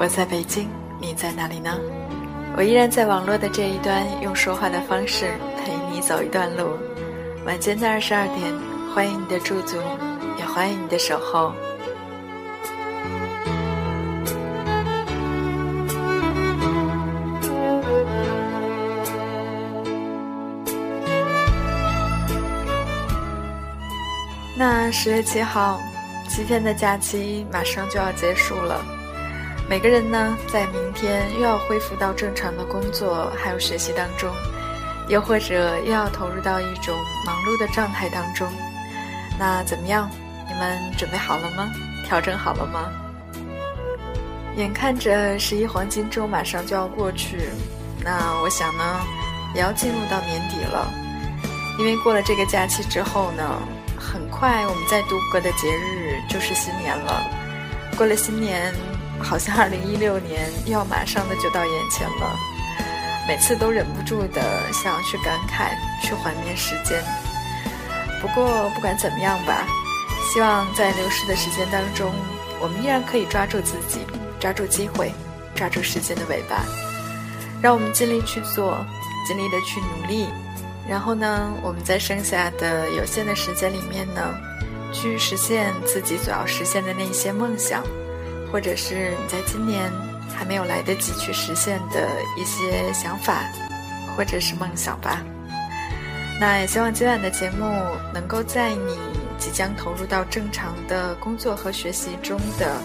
我在北京，你在哪里呢？我依然在网络的这一端，用说话的方式陪你走一段路。晚间的二十二点，欢迎你的驻足，也欢迎你的守候。那十月七号，七天的假期马上就要结束了。每个人呢，在明天又要恢复到正常的工作还有学习当中，又或者又要投入到一种忙碌的状态当中。那怎么样？你们准备好了吗？调整好了吗？眼看着十一黄金周马上就要过去，那我想呢，也要进入到年底了。因为过了这个假期之后呢，很快我们在度过的节日就是新年了。过了新年。好像二零一六年又要马上的就到眼前了，每次都忍不住的想要去感慨，去怀念时间。不过不管怎么样吧，希望在流逝的时间当中，我们依然可以抓住自己，抓住机会，抓住时间的尾巴，让我们尽力去做，尽力的去努力。然后呢，我们在剩下的有限的时间里面呢，去实现自己所要实现的那些梦想。或者是你在今年还没有来得及去实现的一些想法，或者是梦想吧。那也希望今晚的节目能够在你即将投入到正常的工作和学习中的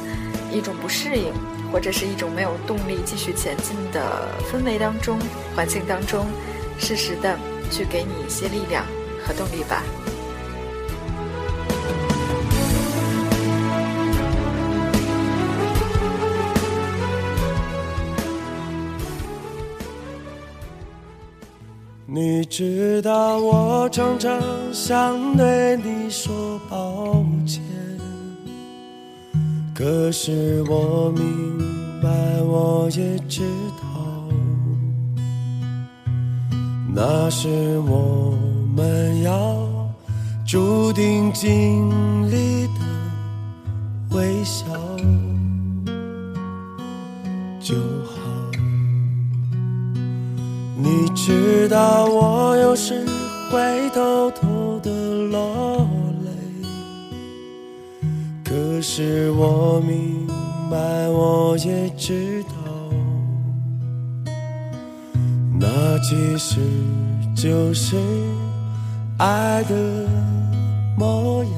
一种不适应，或者是一种没有动力继续前进的氛围当中、环境当中，适时的去给你一些力量和动力吧。你知道我常常想对你说抱歉，可是我明白，我也知道，那是我们要注定经历的微笑就好。你知道我有时会偷偷的落泪，可是我明白，我也知道，那其实就是爱的模样，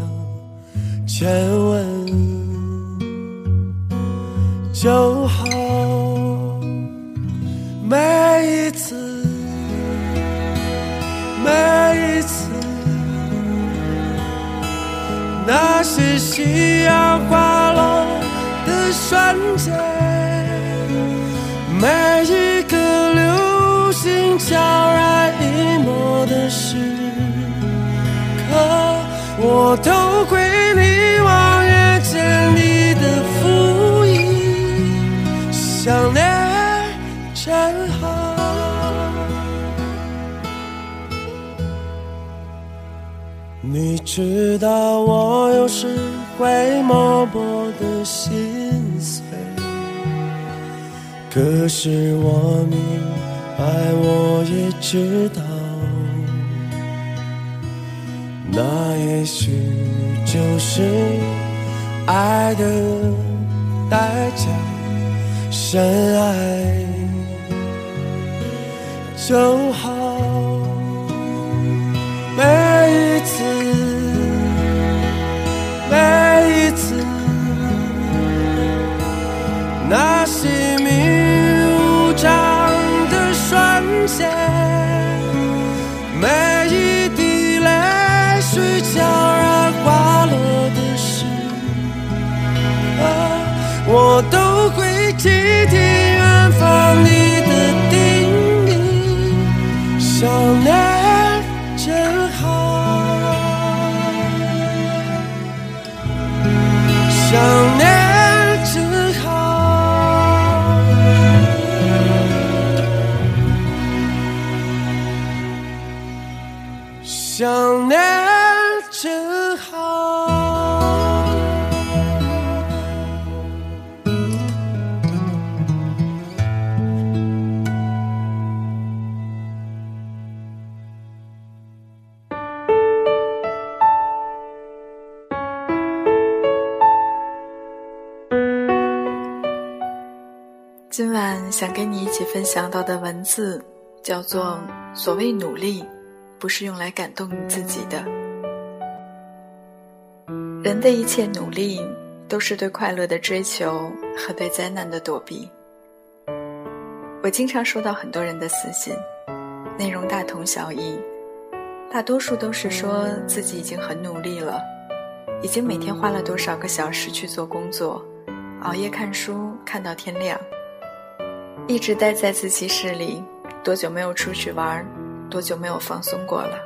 亲吻就好，每一次。是夕阳滑落的瞬间，每一个流星悄然隐没的时刻，我都会你望远镜里的浮影。想念你知道我有时会默默的心碎，可是我明白，我也知道，那也许就是爱的代价。深爱就好，次，每一次，那些明无常的瞬间，每一滴泪水悄然滑落的时候，我都会倾想念今晚想跟你一起分享到的文字，叫做“所谓努力，不是用来感动你自己的。人的一切努力，都是对快乐的追求和对灾难的躲避。”我经常收到很多人的私信，内容大同小异，大多数都是说自己已经很努力了，已经每天花了多少个小时去做工作，熬夜看书看到天亮。一直待在自习室里，多久没有出去玩，多久没有放松过了？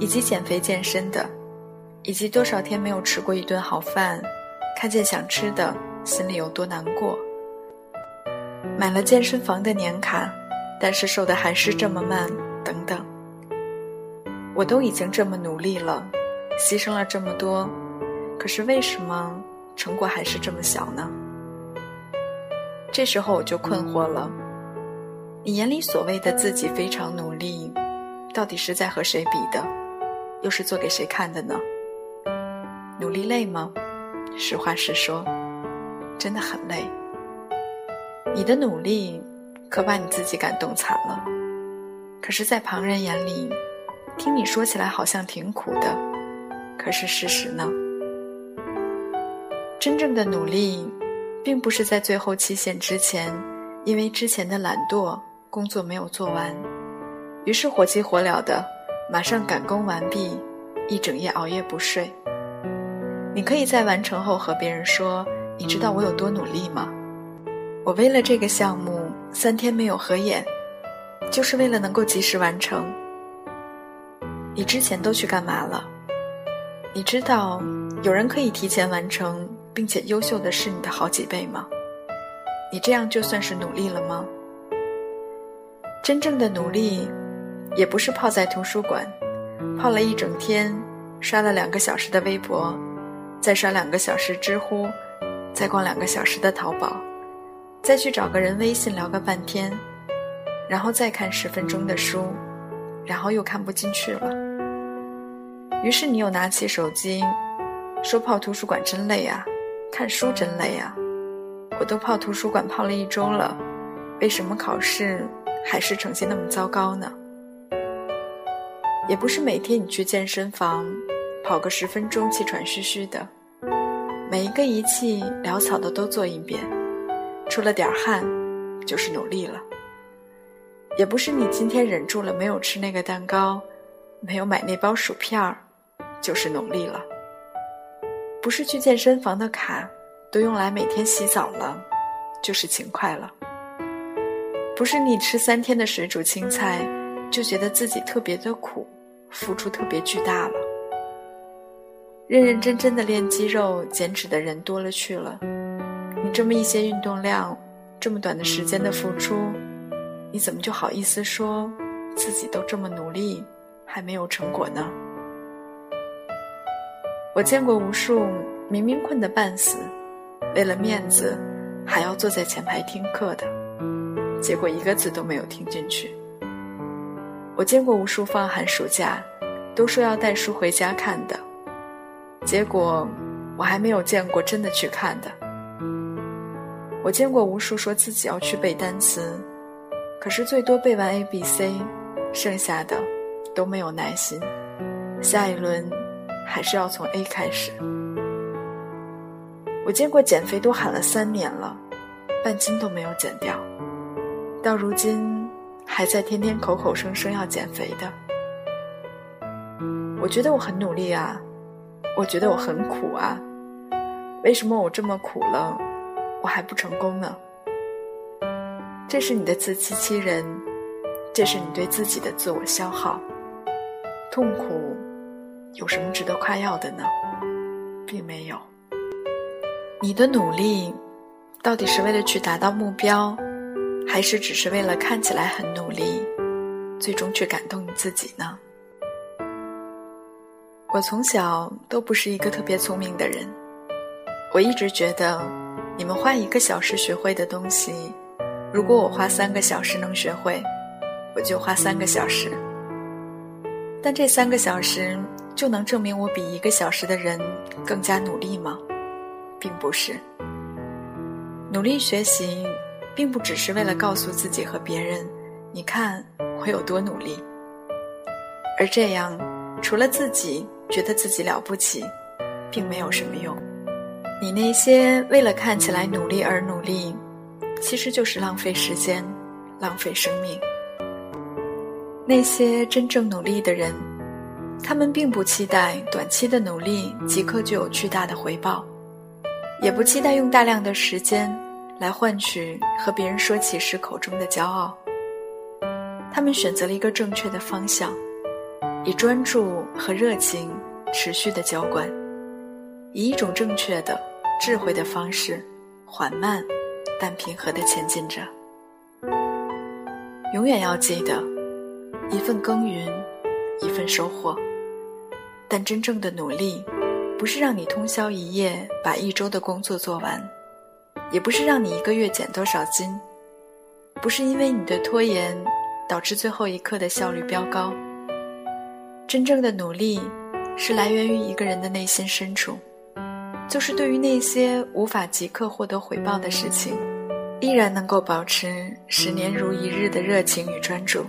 以及减肥健身的，以及多少天没有吃过一顿好饭，看见想吃的，心里有多难过？买了健身房的年卡，但是瘦的还是这么慢，等等。我都已经这么努力了，牺牲了这么多，可是为什么成果还是这么小呢？这时候我就困惑了，你眼里所谓的自己非常努力，到底是在和谁比的？又是做给谁看的呢？努力累吗？实话实说，真的很累。你的努力可把你自己感动惨了，可是，在旁人眼里，听你说起来好像挺苦的，可是事实呢？真正的努力。并不是在最后期限之前，因为之前的懒惰，工作没有做完，于是火急火燎的马上赶工完毕，一整夜熬夜不睡。你可以在完成后和别人说：“你知道我有多努力吗？我为了这个项目三天没有合眼，就是为了能够及时完成。”你之前都去干嘛了？你知道有人可以提前完成？并且优秀的是你的好几倍吗？你这样就算是努力了吗？真正的努力，也不是泡在图书馆，泡了一整天，刷了两个小时的微博，再刷两个小时知乎，再逛两个小时的淘宝，再去找个人微信聊个半天，然后再看十分钟的书，然后又看不进去了。于是你又拿起手机，说泡图书馆真累啊。看书真累啊！我都泡图书馆泡了一周了，为什么考试还是成绩那么糟糕呢？也不是每天你去健身房跑个十分钟气喘吁吁的，每一个仪器潦草的都做一遍，出了点汗就是努力了。也不是你今天忍住了没有吃那个蛋糕，没有买那包薯片儿，就是努力了。不是去健身房的卡都用来每天洗澡了，就是勤快了。不是你吃三天的水煮青菜就觉得自己特别的苦，付出特别巨大了。认认真真的练肌肉、减脂的人多了去了，你这么一些运动量，这么短的时间的付出，你怎么就好意思说自己都这么努力还没有成果呢？我见过无数明明困得半死，为了面子，还要坐在前排听课的，结果一个字都没有听进去。我见过无数放寒暑假都说要带书回家看的，结果我还没有见过真的去看的。我见过无数说自己要去背单词，可是最多背完 A、B、C，剩下的都没有耐心，下一轮还是要从 A 开始。我见过减肥都喊了三年了，半斤都没有减掉，到如今还在天天口口声声要减肥的。我觉得我很努力啊，我觉得我很苦啊，为什么我这么苦了，我还不成功呢？这是你的自欺欺人，这是你对自己的自我消耗。痛苦有什么值得夸耀的呢？并没有。你的努力，到底是为了去达到目标，还是只是为了看起来很努力，最终去感动你自己呢？我从小都不是一个特别聪明的人，我一直觉得，你们花一个小时学会的东西，如果我花三个小时能学会，我就花三个小时。但这三个小时就能证明我比一个小时的人更加努力吗？并不是，努力学习，并不只是为了告诉自己和别人，你看我有多努力。而这样，除了自己觉得自己了不起，并没有什么用。你那些为了看起来努力而努力，其实就是浪费时间，浪费生命。那些真正努力的人，他们并不期待短期的努力即刻就有巨大的回报。也不期待用大量的时间来换取和别人说起时口中的骄傲。他们选择了一个正确的方向，以专注和热情持续的浇灌，以一种正确的、智慧的方式，缓慢但平和的前进着。永远要记得，一份耕耘，一份收获。但真正的努力。不是让你通宵一夜把一周的工作做完，也不是让你一个月减多少斤，不是因为你的拖延导致最后一刻的效率飙高。真正的努力是来源于一个人的内心深处，就是对于那些无法即刻获得回报的事情，依然能够保持十年如一日的热情与专注。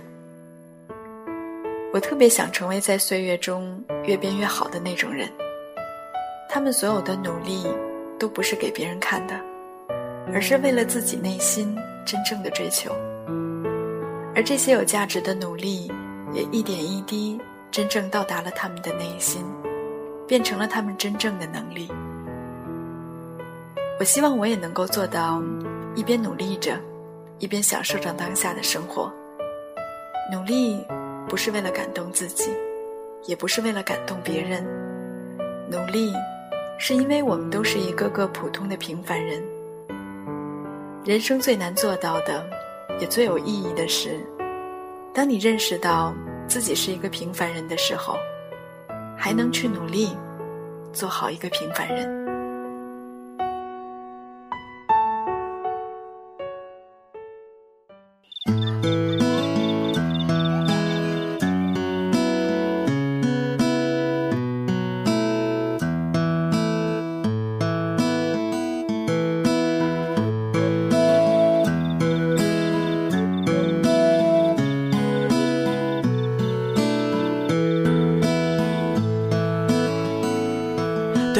我特别想成为在岁月中越变越好的那种人。他们所有的努力，都不是给别人看的，而是为了自己内心真正的追求。而这些有价值的努力，也一点一滴真正到达了他们的内心，变成了他们真正的能力。我希望我也能够做到，一边努力着，一边享受着当下的生活。努力不是为了感动自己，也不是为了感动别人，努力。是因为我们都是一个个普通的平凡人。人生最难做到的，也最有意义的是，当你认识到自己是一个平凡人的时候，还能去努力做好一个平凡人。